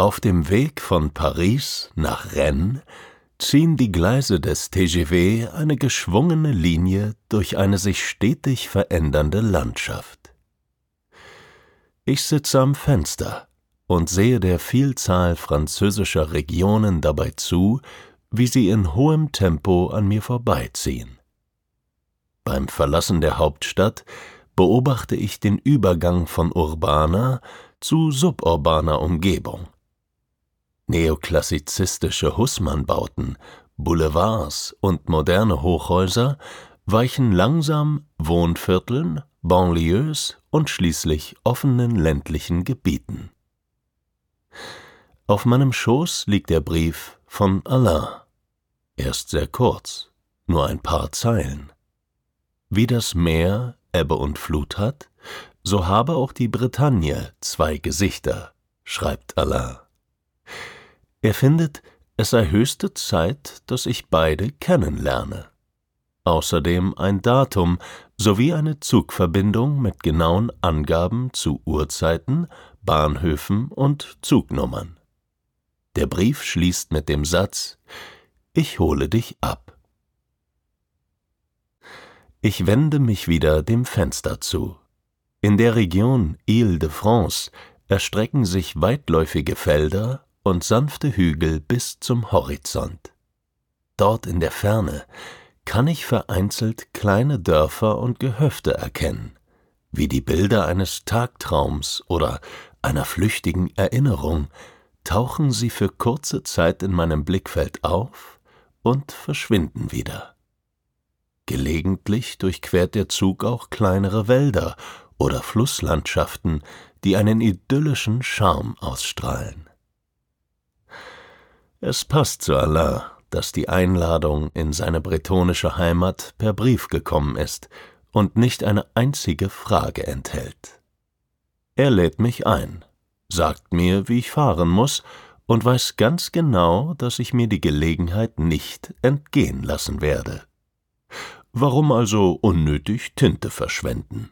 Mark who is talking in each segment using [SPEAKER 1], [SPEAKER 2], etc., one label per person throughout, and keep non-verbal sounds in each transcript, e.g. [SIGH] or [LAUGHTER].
[SPEAKER 1] Auf dem Weg von Paris nach Rennes ziehen die Gleise des TGV eine geschwungene Linie durch eine sich stetig verändernde Landschaft. Ich sitze am Fenster und sehe der Vielzahl französischer Regionen dabei zu, wie sie in hohem Tempo an mir vorbeiziehen. Beim Verlassen der Hauptstadt beobachte ich den Übergang von urbaner zu suburbaner Umgebung Neoklassizistische Hussmann-Bauten, Boulevards und moderne Hochhäuser weichen langsam Wohnvierteln, Banlieues und schließlich offenen ländlichen Gebieten. Auf meinem Schoß liegt der Brief von Alain. Er ist sehr kurz, nur ein paar Zeilen. Wie das Meer Ebbe und Flut hat, so habe auch die Bretagne zwei Gesichter, schreibt Alain. Er findet, es sei höchste Zeit, dass ich beide kennenlerne. Außerdem ein Datum sowie eine Zugverbindung mit genauen Angaben zu Uhrzeiten, Bahnhöfen und Zugnummern. Der Brief schließt mit dem Satz Ich hole dich ab. Ich wende mich wieder dem Fenster zu. In der Region Ile-de-France erstrecken sich weitläufige Felder und sanfte Hügel bis zum Horizont. Dort in der Ferne kann ich vereinzelt kleine Dörfer und Gehöfte erkennen, wie die Bilder eines Tagtraums oder einer flüchtigen Erinnerung, tauchen sie für kurze Zeit in meinem Blickfeld auf und verschwinden wieder. Gelegentlich durchquert der Zug auch kleinere Wälder oder Flusslandschaften, die einen idyllischen Charme ausstrahlen. Es passt zu Alain, dass die Einladung in seine bretonische Heimat per Brief gekommen ist und nicht eine einzige Frage enthält. Er lädt mich ein, sagt mir, wie ich fahren muss, und weiß ganz genau, dass ich mir die Gelegenheit nicht entgehen lassen werde. Warum also unnötig Tinte verschwenden?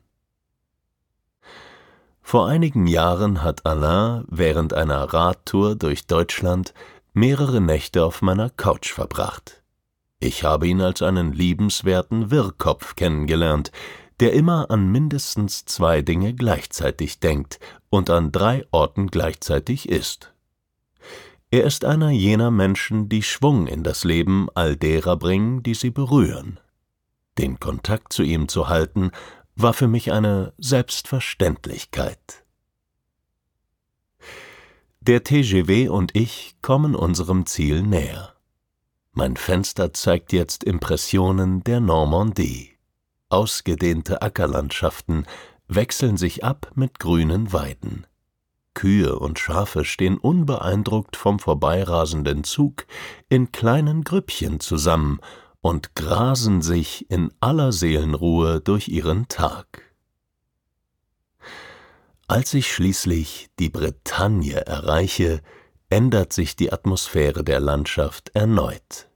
[SPEAKER 1] Vor einigen Jahren hat Alain während einer Radtour durch Deutschland mehrere Nächte auf meiner Couch verbracht. Ich habe ihn als einen liebenswerten Wirrkopf kennengelernt, der immer an mindestens zwei Dinge gleichzeitig denkt und an drei Orten gleichzeitig ist. Er ist einer jener Menschen, die Schwung in das Leben all derer bringen, die sie berühren. Den Kontakt zu ihm zu halten, war für mich eine Selbstverständlichkeit. Der TGW und ich kommen unserem Ziel näher. Mein Fenster zeigt jetzt Impressionen der Normandie. Ausgedehnte Ackerlandschaften wechseln sich ab mit grünen Weiden. Kühe und Schafe stehen unbeeindruckt vom vorbeirasenden Zug in kleinen Grüppchen zusammen und grasen sich in aller Seelenruhe durch ihren Tag. Als ich schließlich die Bretagne erreiche, ändert sich die Atmosphäre der Landschaft erneut.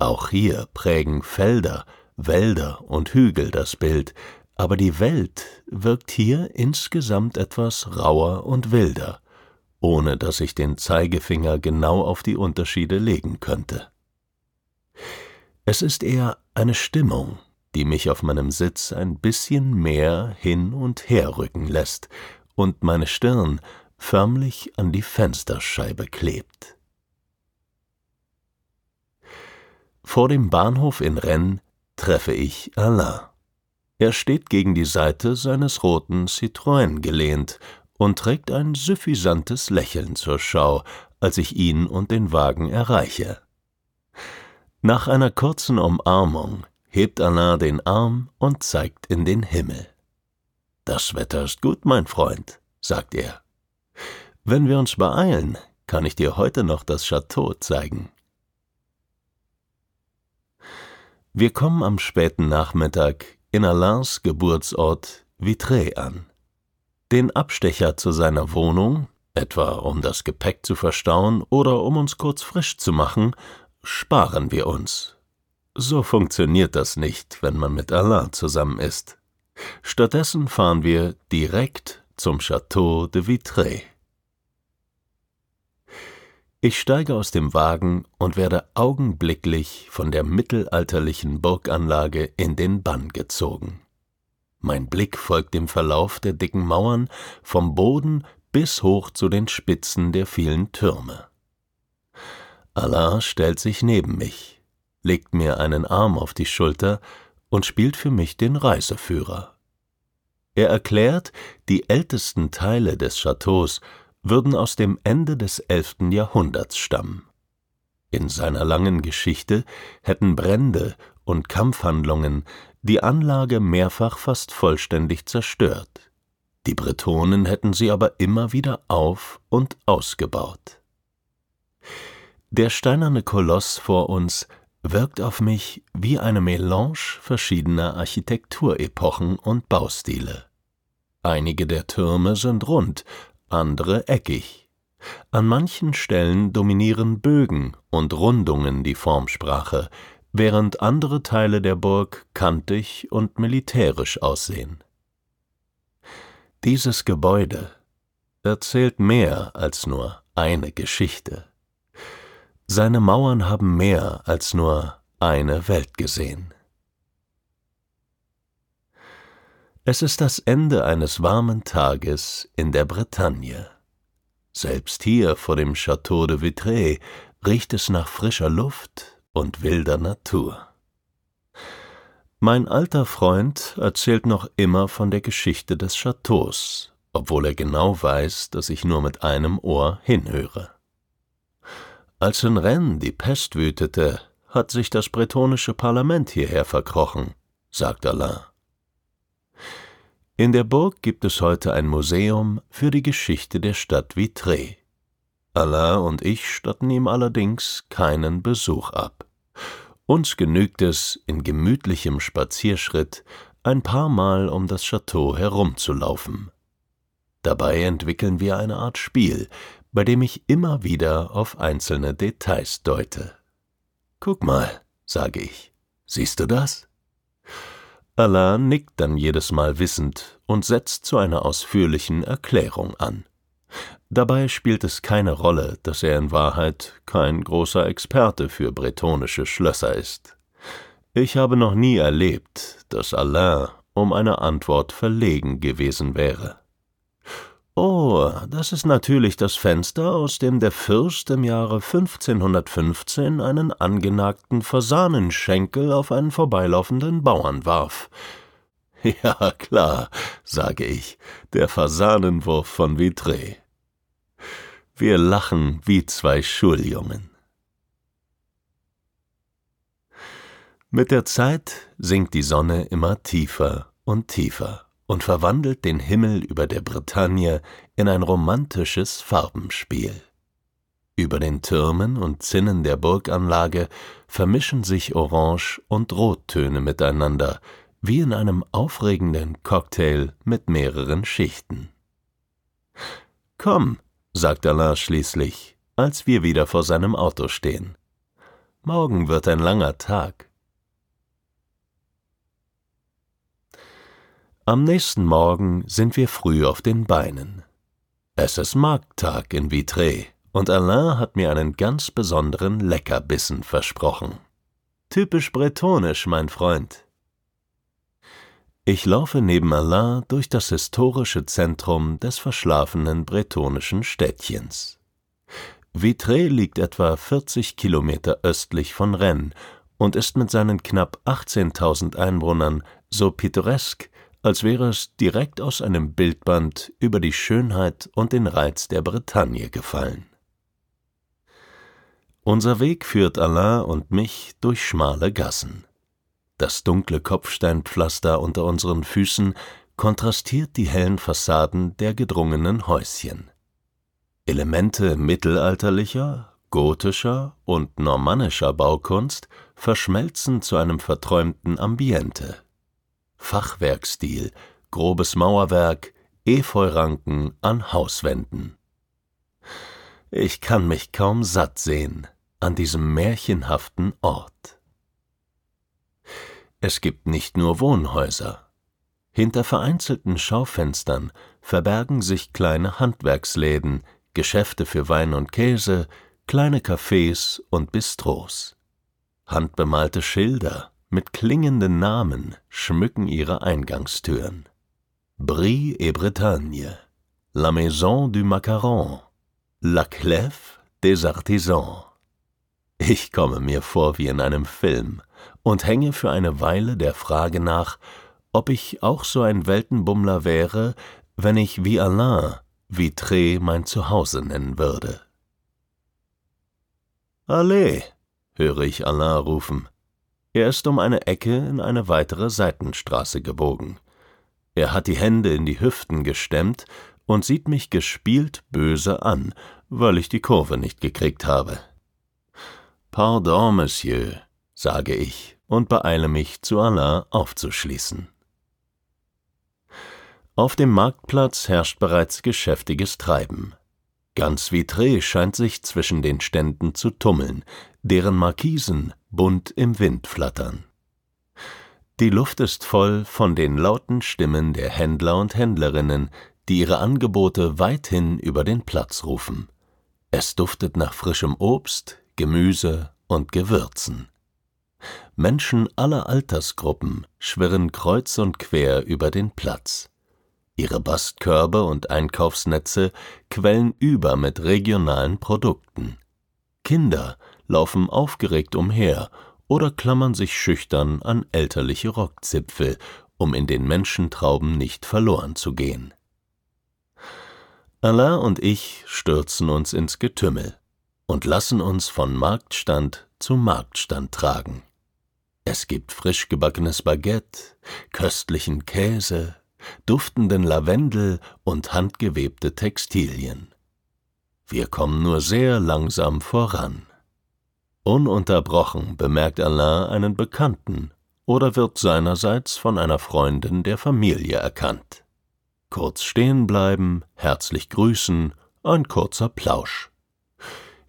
[SPEAKER 1] Auch hier prägen Felder, Wälder und Hügel das Bild, aber die Welt wirkt hier insgesamt etwas rauer und wilder, ohne dass ich den Zeigefinger genau auf die Unterschiede legen könnte. Es ist eher eine Stimmung, die mich auf meinem Sitz ein bisschen mehr hin und her rücken lässt und meine Stirn förmlich an die Fensterscheibe klebt. Vor dem Bahnhof in Rennes treffe ich Alain. Er steht gegen die Seite seines roten Citroën gelehnt und trägt ein suffisantes Lächeln zur Schau, als ich ihn und den Wagen erreiche. Nach einer kurzen Umarmung hebt Alain den Arm und zeigt in den Himmel. Das Wetter ist gut, mein Freund, sagt er. Wenn wir uns beeilen, kann ich dir heute noch das Chateau zeigen. Wir kommen am späten Nachmittag in Alains Geburtsort Vitré an. Den Abstecher zu seiner Wohnung, etwa um das Gepäck zu verstauen oder um uns kurz frisch zu machen, sparen wir uns. So funktioniert das nicht, wenn man mit Alain zusammen ist. Stattdessen fahren wir direkt zum Château de Vitré. Ich steige aus dem Wagen und werde augenblicklich von der mittelalterlichen Burganlage in den Bann gezogen. Mein Blick folgt dem Verlauf der dicken Mauern vom Boden bis hoch zu den Spitzen der vielen Türme. Alain stellt sich neben mich, legt mir einen Arm auf die Schulter und spielt für mich den Reiseführer. Er erklärt, die ältesten Teile des Chateaus würden aus dem Ende des elften Jahrhunderts stammen. In seiner langen Geschichte hätten Brände und Kampfhandlungen die Anlage mehrfach fast vollständig zerstört. Die Bretonen hätten sie aber immer wieder auf und ausgebaut. Der steinerne Koloss vor uns wirkt auf mich wie eine Melange verschiedener Architekturepochen und Baustile. Einige der Türme sind rund, andere eckig. An manchen Stellen dominieren Bögen und Rundungen die Formsprache, während andere Teile der Burg kantig und militärisch aussehen. Dieses Gebäude erzählt mehr als nur eine Geschichte. Seine Mauern haben mehr als nur eine Welt gesehen. Es ist das Ende eines warmen Tages in der Bretagne. Selbst hier vor dem Château de Vitré riecht es nach frischer Luft und wilder Natur. Mein alter Freund erzählt noch immer von der Geschichte des Chateaus, obwohl er genau weiß, dass ich nur mit einem Ohr hinhöre. Als in Rennes die Pest wütete, hat sich das bretonische Parlament hierher verkrochen, sagt Alain. In der Burg gibt es heute ein Museum für die Geschichte der Stadt Vitré. Alain und ich statten ihm allerdings keinen Besuch ab. Uns genügt es, in gemütlichem Spazierschritt ein paar Mal um das Chateau herumzulaufen. Dabei entwickeln wir eine Art Spiel, bei dem ich immer wieder auf einzelne Details deute. Guck mal, sage ich, siehst du das? Alain nickt dann jedes Mal wissend und setzt zu einer ausführlichen Erklärung an. Dabei spielt es keine Rolle, dass er in Wahrheit kein großer Experte für bretonische Schlösser ist. Ich habe noch nie erlebt, dass Alain um eine Antwort verlegen gewesen wäre. Oh, das ist natürlich das Fenster, aus dem der Fürst im Jahre 1515 einen angenagten Fasanenschenkel auf einen vorbeilaufenden Bauern warf. [LAUGHS] Ja, klar, sage ich, der Fasanenwurf von Vitré. Wir lachen wie zwei Schuljungen. Mit der Zeit sinkt die Sonne immer tiefer und tiefer und verwandelt den Himmel über der Bretagne in ein romantisches Farbenspiel. Über den Türmen und Zinnen der Burganlage vermischen sich Orange- und Rottöne miteinander, wie in einem aufregenden Cocktail mit mehreren Schichten. Komm, sagt Alain schließlich, als wir wieder vor seinem Auto stehen. Morgen wird ein langer Tag. Am nächsten Morgen sind wir früh auf den Beinen. Es ist Markttag in Vitré und Alain hat mir einen ganz besonderen Leckerbissen versprochen. Typisch bretonisch, mein Freund. Ich laufe neben Alain durch das historische Zentrum des verschlafenen bretonischen Städtchens. Vitré liegt etwa 40 Kilometer östlich von Rennes und ist mit seinen knapp 18.000 Einwohnern so pittoresk, als wäre es direkt aus einem Bildband über die Schönheit und den Reiz der Bretagne gefallen. Unser Weg führt Alain und mich durch schmale Gassen. Das dunkle Kopfsteinpflaster unter unseren Füßen kontrastiert die hellen Fassaden der gedrungenen Häuschen. Elemente mittelalterlicher, gotischer und normannischer Baukunst verschmelzen zu einem verträumten Ambiente. Fachwerkstil, grobes Mauerwerk, Efeuranken an Hauswänden. Ich kann mich kaum satt sehen an diesem märchenhaften Ort. Es gibt nicht nur Wohnhäuser. Hinter vereinzelten Schaufenstern verbergen sich kleine Handwerksläden, Geschäfte für Wein und Käse, kleine Cafés und Bistros. Handbemalte Schilder mit klingenden Namen schmücken ihre Eingangstüren. Brie et Bretagne, La Maison du Macaron, La Clef des Artisans. Ich komme mir vor wie in einem Film und hänge für eine Weile der Frage nach, ob ich auch so ein Weltenbummler wäre, wenn ich wie Alain Vitré mein Zuhause nennen würde. Allez, höre ich Alain rufen. Er ist um eine Ecke in eine weitere Seitenstraße gebogen. Er hat die Hände in die Hüften gestemmt und sieht mich gespielt böse an, weil ich die Kurve nicht gekriegt habe. Pardon, Monsieur, sage ich und beeile mich, zu Alain aufzuschließen. Auf dem Marktplatz herrscht bereits geschäftiges Treiben. Ganz Vitré scheint sich zwischen den Ständen zu tummeln, deren Markisen bunt im Wind flattern. Die Luft ist voll von den lauten Stimmen der Händler und Händlerinnen, die ihre Angebote weithin über den Platz rufen. Es duftet nach frischem Obst, Gemüse und Gewürzen. Menschen aller Altersgruppen schwirren kreuz und quer über den Platz. Ihre Bastkörbe und Einkaufsnetze quellen über mit regionalen Produkten. Kinder laufen aufgeregt umher oder klammern sich schüchtern an elterliche Rockzipfel, um in den Menschentrauben nicht verloren zu gehen. Alain und ich stürzen uns ins Getümmel und lassen uns von Marktstand zu Marktstand tragen. Es gibt frisch gebackenes Baguette, köstlichen Käse, duftenden Lavendel und handgewebte Textilien. Wir kommen nur sehr langsam voran. Ununterbrochen bemerkt Alain einen Bekannten oder wird seinerseits von einer Freundin der Familie erkannt. Kurz stehen bleiben, herzlich grüßen, ein kurzer Plausch.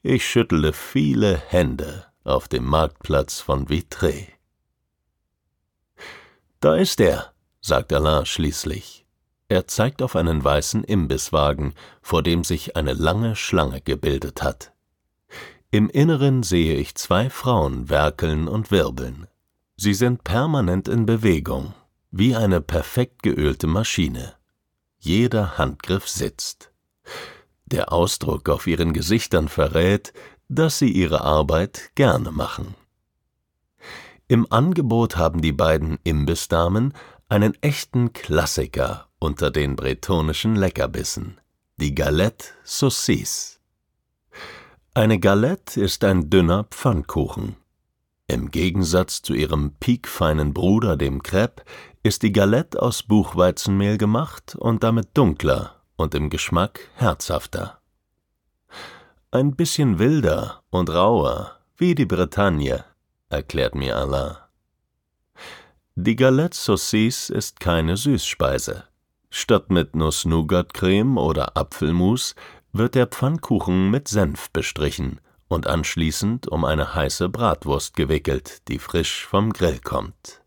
[SPEAKER 1] Ich schüttele viele Hände auf dem Marktplatz von Vitré. Da ist er, sagt Alain schließlich. Er zeigt auf einen weißen Imbisswagen, vor dem sich eine lange Schlange gebildet hat. Im Inneren sehe ich zwei Frauen werkeln und wirbeln. Sie sind permanent in Bewegung, wie eine perfekt geölte Maschine. Jeder Handgriff sitzt. Der Ausdruck auf ihren Gesichtern verrät, dass sie ihre Arbeit gerne machen. Im Angebot haben die beiden Imbissdamen einen echten Klassiker unter den bretonischen Leckerbissen, die Galette Saucisse. Eine Galette ist ein dünner Pfannkuchen. Im Gegensatz zu ihrem piekfeinen Bruder, dem Crepe, ist die Galette aus Buchweizenmehl gemacht und damit dunkler und im Geschmack herzhafter. Ein bisschen wilder und rauer, wie die Bretagne, erklärt mir Alain. Die Galette Saucisse ist keine Süßspeise. Statt mit Nuss-Nougat-Creme oder Apfelmus wird der Pfannkuchen mit Senf bestrichen und anschließend um eine heiße Bratwurst gewickelt, die frisch vom Grill kommt.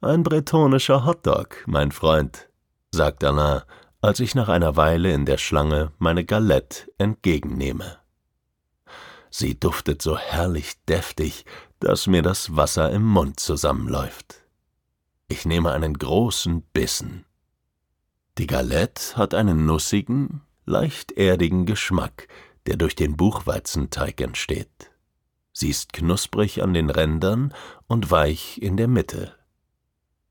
[SPEAKER 1] Ein bretonischer Hotdog, mein Freund, sagt Alain, als ich nach einer Weile in der Schlange meine Galette entgegennehme. Sie duftet so herrlich deftig, dass mir das Wasser im Mund zusammenläuft. Ich nehme einen großen Bissen. Die Galette hat einen nussigen, leicht erdigen Geschmack, der durch den Buchweizenteig entsteht. Sie ist knusprig an den Rändern und weich in der Mitte.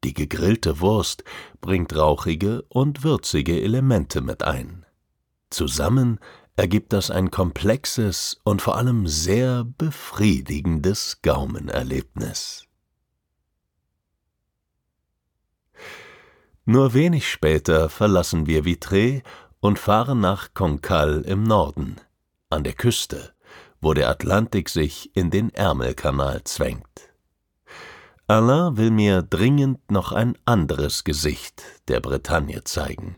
[SPEAKER 1] Die gegrillte Wurst bringt rauchige und würzige Elemente mit ein. Zusammen ergibt das ein komplexes und vor allem sehr befriedigendes Gaumenerlebnis. Nur wenig später verlassen wir Vitré und fahren nach Cancale im Norden, an der Küste, wo der Atlantik sich in den Ärmelkanal zwängt. Alain will mir dringend noch ein anderes Gesicht der Bretagne zeigen.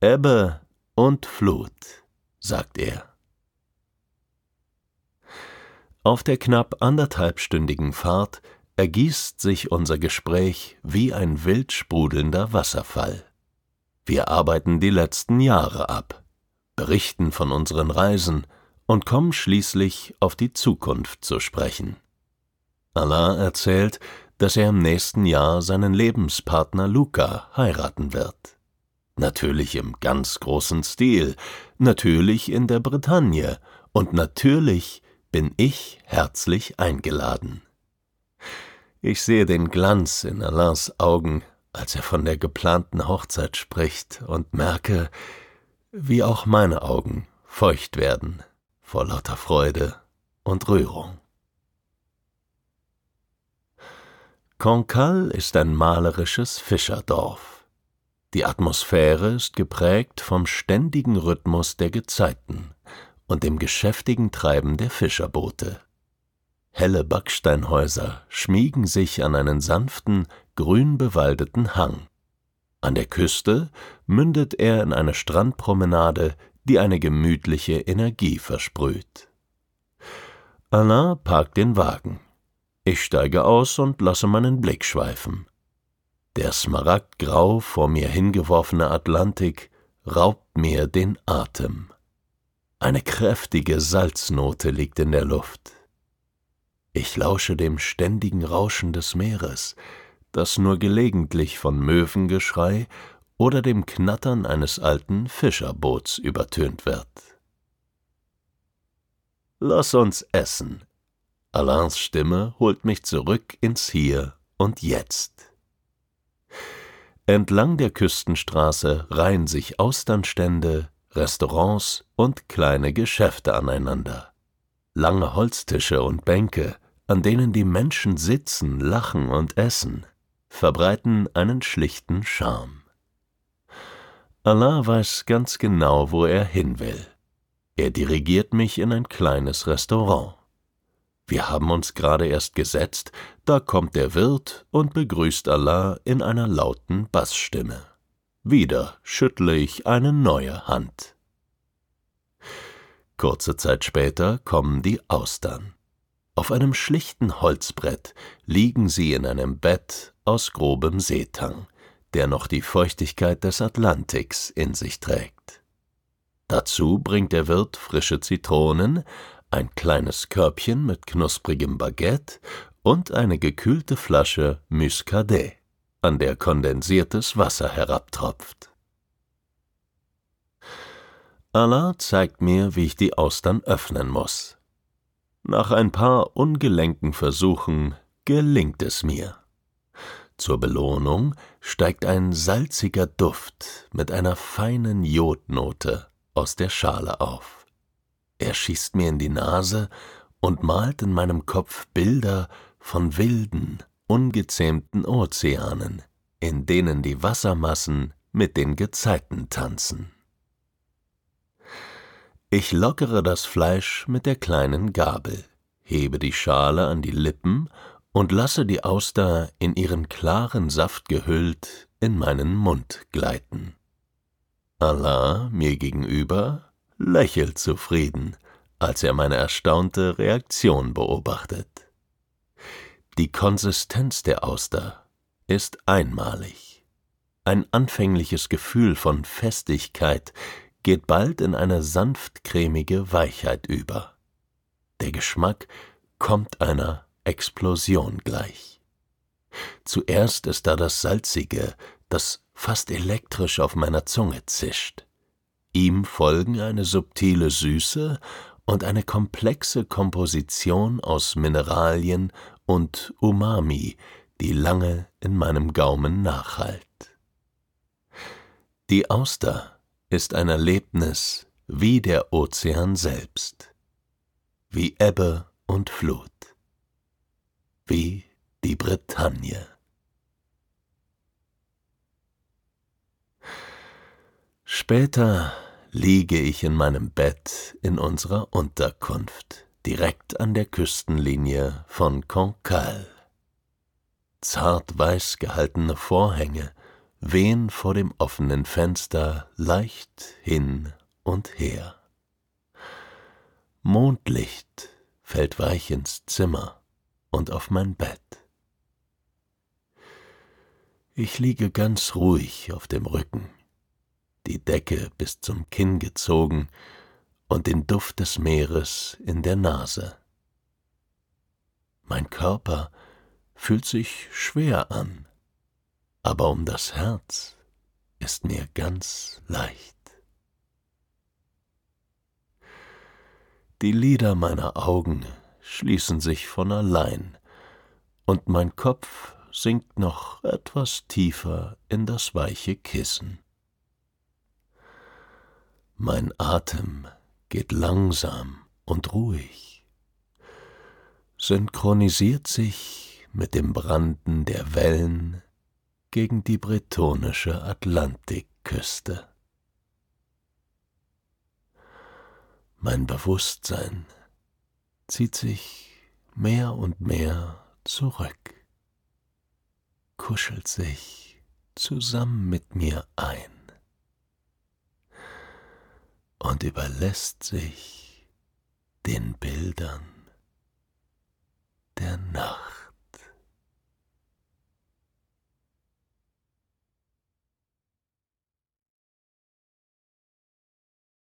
[SPEAKER 1] Ebbe und Flut, sagt er. Auf der knapp anderthalbstündigen Fahrt ergießt sich unser Gespräch wie ein wild sprudelnder Wasserfall. Wir arbeiten die letzten Jahre ab, berichten von unseren Reisen und kommen schließlich auf die Zukunft zu sprechen. Alain erzählt, dass er im nächsten Jahr seinen Lebenspartner Luca heiraten wird. Natürlich im ganz großen Stil, natürlich in der Bretagne und natürlich bin ich herzlich eingeladen. Ich sehe den Glanz in Alains Augen, als er von der geplanten Hochzeit spricht und merke, wie auch meine Augen feucht werden vor lauter Freude und Rührung. Cancale ist ein malerisches Fischerdorf. Die Atmosphäre ist geprägt vom ständigen Rhythmus der Gezeiten und dem geschäftigen Treiben der Fischerboote. Helle Backsteinhäuser schmiegen sich an einen sanften, grün bewaldeten Hang. An der Küste mündet er in eine Strandpromenade, die eine gemütliche Energie versprüht. Alain parkt den Wagen. Ich steige aus und lasse meinen Blick schweifen. Der smaragdgrau vor mir hingeworfene Atlantik raubt mir den Atem. Eine kräftige Salznote liegt in der Luft. Ich lausche dem ständigen Rauschen des Meeres, das nur gelegentlich von Möwengeschrei oder dem Knattern eines alten Fischerboots übertönt wird. Lass uns essen, Alains Stimme holt mich zurück ins Hier und Jetzt. Entlang der Küstenstraße reihen sich Austernstände, Restaurants und kleine Geschäfte aneinander. Lange Holztische und Bänke, an denen die Menschen sitzen, lachen und essen, verbreiten einen schlichten Charme. Alain weiß ganz genau, wo er hin will. Er dirigiert mich in ein kleines Restaurant. Wir haben uns gerade erst gesetzt, da kommt der Wirt und begrüßt Allah in einer lauten Bassstimme. Wieder schüttle ich eine neue Hand. Kurze Zeit später kommen die Austern. Auf einem schlichten Holzbrett liegen sie in einem Bett aus grobem Seetang, der noch die Feuchtigkeit des Atlantiks in sich trägt. Dazu bringt der Wirt frische Zitronen, ein kleines Körbchen mit knusprigem Baguette und eine gekühlte Flasche Muscadet, an der kondensiertes Wasser herabtropft. Allah zeigt mir, wie ich die Austern öffnen muss. Nach ein paar ungelenken Versuchen gelingt es mir. Zur Belohnung steigt ein salziger Duft mit einer feinen Jodnote aus der Schale auf. Er schießt mir in die Nase und malt in meinem Kopf Bilder von wilden, ungezähmten Ozeanen, in denen die Wassermassen mit den Gezeiten tanzen. Ich lockere das Fleisch mit der kleinen Gabel, hebe die Schale an die Lippen und lasse die Auster in ihren klaren Saft gehüllt in meinen Mund gleiten. Allah mir gegenüber lächelt zufrieden, als er meine erstaunte Reaktion beobachtet. Die Konsistenz der Auster ist einmalig. Ein anfängliches Gefühl von Festigkeit geht bald in eine sanft cremige Weichheit über. Der Geschmack kommt einer Explosion gleich. Zuerst ist da das Salzige, das fast elektrisch auf meiner Zunge zischt. Ihm folgen eine subtile Süße und eine komplexe Komposition aus Mineralien und Umami, die lange in meinem Gaumen nachhallt. Die Auster ist ein Erlebnis wie der Ozean selbst, wie Ebbe und Flut, wie die Bretagne. Später liege ich in meinem Bett in unserer Unterkunft, direkt an der Küstenlinie von Cancale. Zart weiß gehaltene Vorhänge wehen vor dem offenen Fenster leicht hin und her. Mondlicht fällt weich ins Zimmer und auf mein Bett. Ich liege ganz ruhig auf dem Rücken, die Decke bis zum Kinn gezogen und den Duft des Meeres in der Nase. Mein Körper fühlt sich schwer an, aber um das Herz ist mir ganz leicht. Die Lider meiner Augen schließen sich von allein, und mein Kopf sinkt noch etwas tiefer in das weiche Kissen. Mein Atem geht langsam und ruhig, synchronisiert sich mit dem Branden der Wellen gegen die bretonische Atlantikküste. Mein Bewusstsein zieht sich mehr und mehr zurück kuschelt sich zusammen mit mir ein und überlässt sich den Bildern